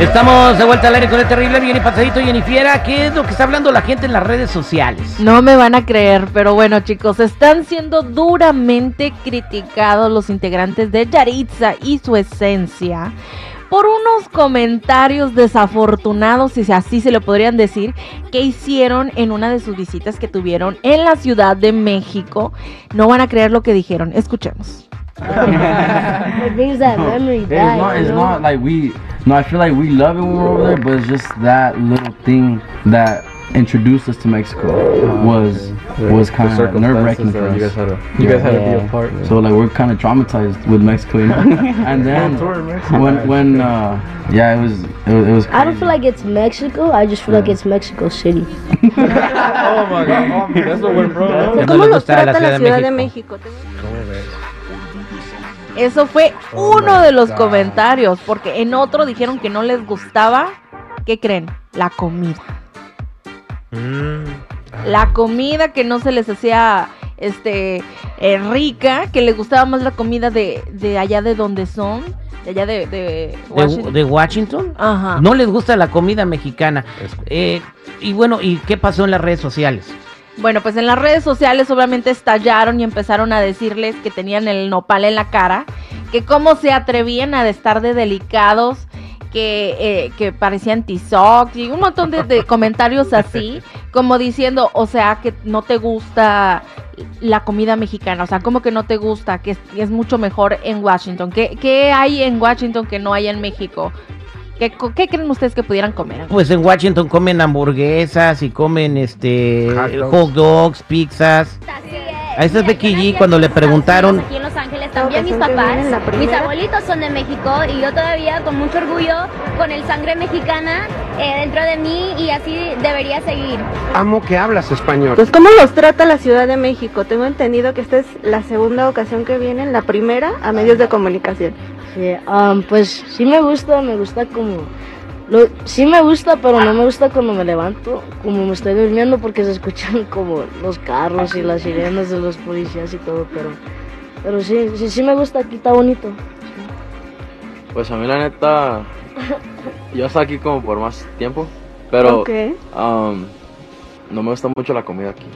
Estamos de vuelta al aire con el terrible bien y pasadito Jennifiera. ¿Qué es lo que está hablando la gente en las redes sociales? No me van a creer, pero bueno chicos, están siendo duramente criticados los integrantes de Yaritza y su esencia por unos comentarios desafortunados, si así se lo podrían decir, que hicieron en una de sus visitas que tuvieron en la Ciudad de México. No van a creer lo que dijeron. Escuchemos. it brings that memory It's back. not, it's know? not like we, no, I feel like we love it when we're over there, but it's just that little thing that introduced us to Mexico was was kind of nerve wracking for us. You guys had to, you guys had to be Yeah. a part. So like we're kind of traumatized with Mexico, you know. and then when when uh, yeah, it was it was, it was I don't feel like it's Mexico. I just feel like it's Mexico City. oh my god, that's what we're bro. No ¿Cómo les los gusta la trata la Ciudad Ciudad de de México. Eso fue uno de los comentarios, porque en otro dijeron que no les gustaba, ¿qué creen? La comida. La comida que no se les hacía este eh, rica, que les gustaba más la comida de, de allá de donde son, de allá de, de ¿De, Washington. de Washington? Ajá. No les gusta la comida mexicana. Eh, y bueno, ¿y qué pasó en las redes sociales? Bueno, pues en las redes sociales obviamente estallaron y empezaron a decirles que tenían el nopal en la cara, que cómo se atrevían a estar de delicados, que, eh, que parecían tizoc y un montón de, de comentarios así, como diciendo, o sea, que no te gusta la comida mexicana, o sea, como que no te gusta, que es, es mucho mejor en Washington. ¿Qué, ¿Qué hay en Washington que no hay en México? ¿Qué, creen ustedes que pudieran comer? Pues en Washington comen hamburguesas y comen este Hot dogs. hot dogs, pizzas. A esa es Becky G cuando le preguntaron Aquí en Los Ángeles también mis papás, mis abuelitos son de México y yo todavía con mucho orgullo, con el sangre mexicana eh, dentro de mí y así debería seguir. Amo que hablas español. Pues cómo los trata la Ciudad de México. Tengo entendido que esta es la segunda ocasión que vienen, la primera a medios de comunicación. Sí, um, pues sí me gusta, me gusta como... Lo, sí me gusta, pero no me gusta cuando me levanto, como me estoy durmiendo porque se escuchan como los carros y las sirenas de los policías y todo, pero, pero sí, sí, sí me gusta, aquí está bonito. Pues a mí la neta, yo estoy aquí como por más tiempo, pero Ok. um, no me gusta mucho la comida aquí.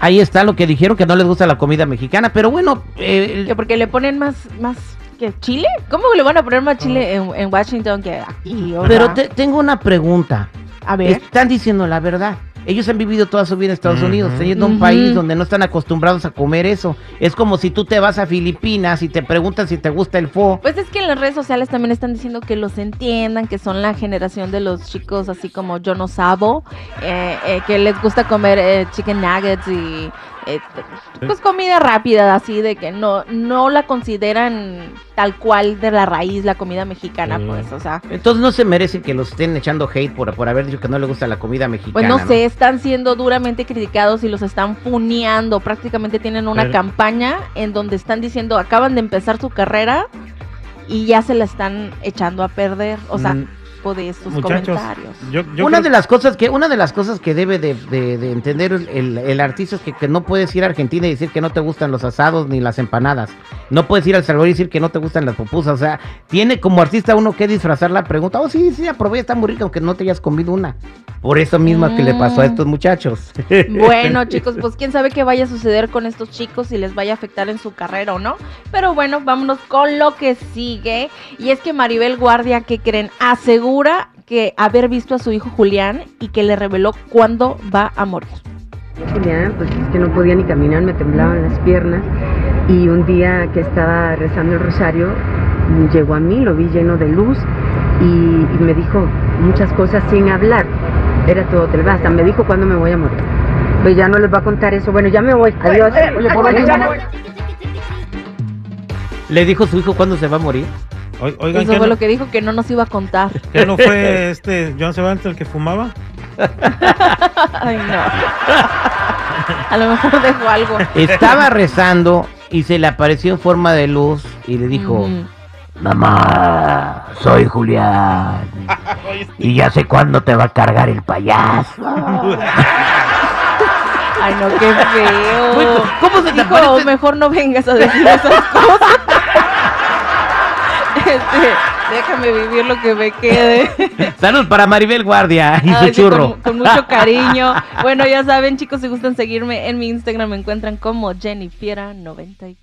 Ahí está lo que dijeron que no les gusta la comida mexicana, pero bueno, eh, Que porque le ponen más, más que chile. ¿Cómo le van a poner más chile en, en Washington que aquí? Pero te- tengo una pregunta. a ver. Están diciendo la verdad. Ellos han vivido toda su vida en Estados Unidos, teniendo un Ujú. país donde no están acostumbrados a comer eso. Es como si tú te vas a Filipinas y te preguntan si te gusta el pho. Pues es que en las redes sociales también están diciendo que los entiendan, que son la generación de los chicos así como yo no sabo, eh, eh, que les gusta comer eh, chicken nuggets y eh, pues comida rápida, así de que no no la consideran tal cual de la raíz la comida mexicana, pues, o sea, Entonces no se merecen que los estén echando hate por, por haber dicho que no les gusta la comida mexicana. pues no sé, están siendo duramente criticados y los están funeando, prácticamente tienen una Pero- campaña en donde están diciendo acaban de empezar su carrera y ya se la están echando a perder, o sea, Mm, tipo de estos Muchachos, comentarios. yo, yo una creo- de las cosas que una de las cosas que debe de, de- de entender el, el- el artista es que, que no puedes ir a Argentina y decir que no te gustan los asados ni las empanadas. No puedes ir a El Salvador y decir que no te gustan las pupusas. O sea, tiene como artista uno que disfrazar la pregunta. Oh, sí, sí, aprobé, está muy rica, aunque no te hayas comido una. Por eso mismo que le pasó a Mm. estos muchachos. Bueno, chicos, pues quién sabe qué vaya a suceder con estos chicos, si les vaya a afectar en su carrera o no. Pero bueno, vámonos con lo que sigue. Y es que Maribel Guardia, ¿qué creen? Asegura que haber visto a su hijo Julián y que le reveló cuándo va a morir. Julián, pues es que no podía ni caminar, me temblaban las piernas. Y un día que estaba rezando el rosario, llegó a mí, lo vi lleno de luz y, y me dijo muchas cosas sin hablar. Era todo telebasta. Me dijo cuándo me voy a morir. Pues ya no les voy a contar eso. Bueno, ya me voy. Adiós. ¿Le dijo su hijo cuándo se va a morir? Oi- Oigan, Eso ¿qué fue no, lo que dijo que no nos iba a contar. qué no fue este Joan Sebastián el que fumaba? Ay, no. A lo mejor dejó algo. Estaba rezando y se le apareció en forma de luz y le dijo, mamá, soy Julián. Y ya sé cuándo te va a cargar el payaso. Ay, no, qué feo. ¿cómo se te Dijo, aparece? mejor no vengas a decir esas cosas. Este, déjame vivir lo que me quede. Salud para Maribel Guardia y su Ay, sí, churro. Con, con mucho cariño. Bueno, ya saben, chicos, si gustan seguirme en mi Instagram, me encuentran como Jennifiera94.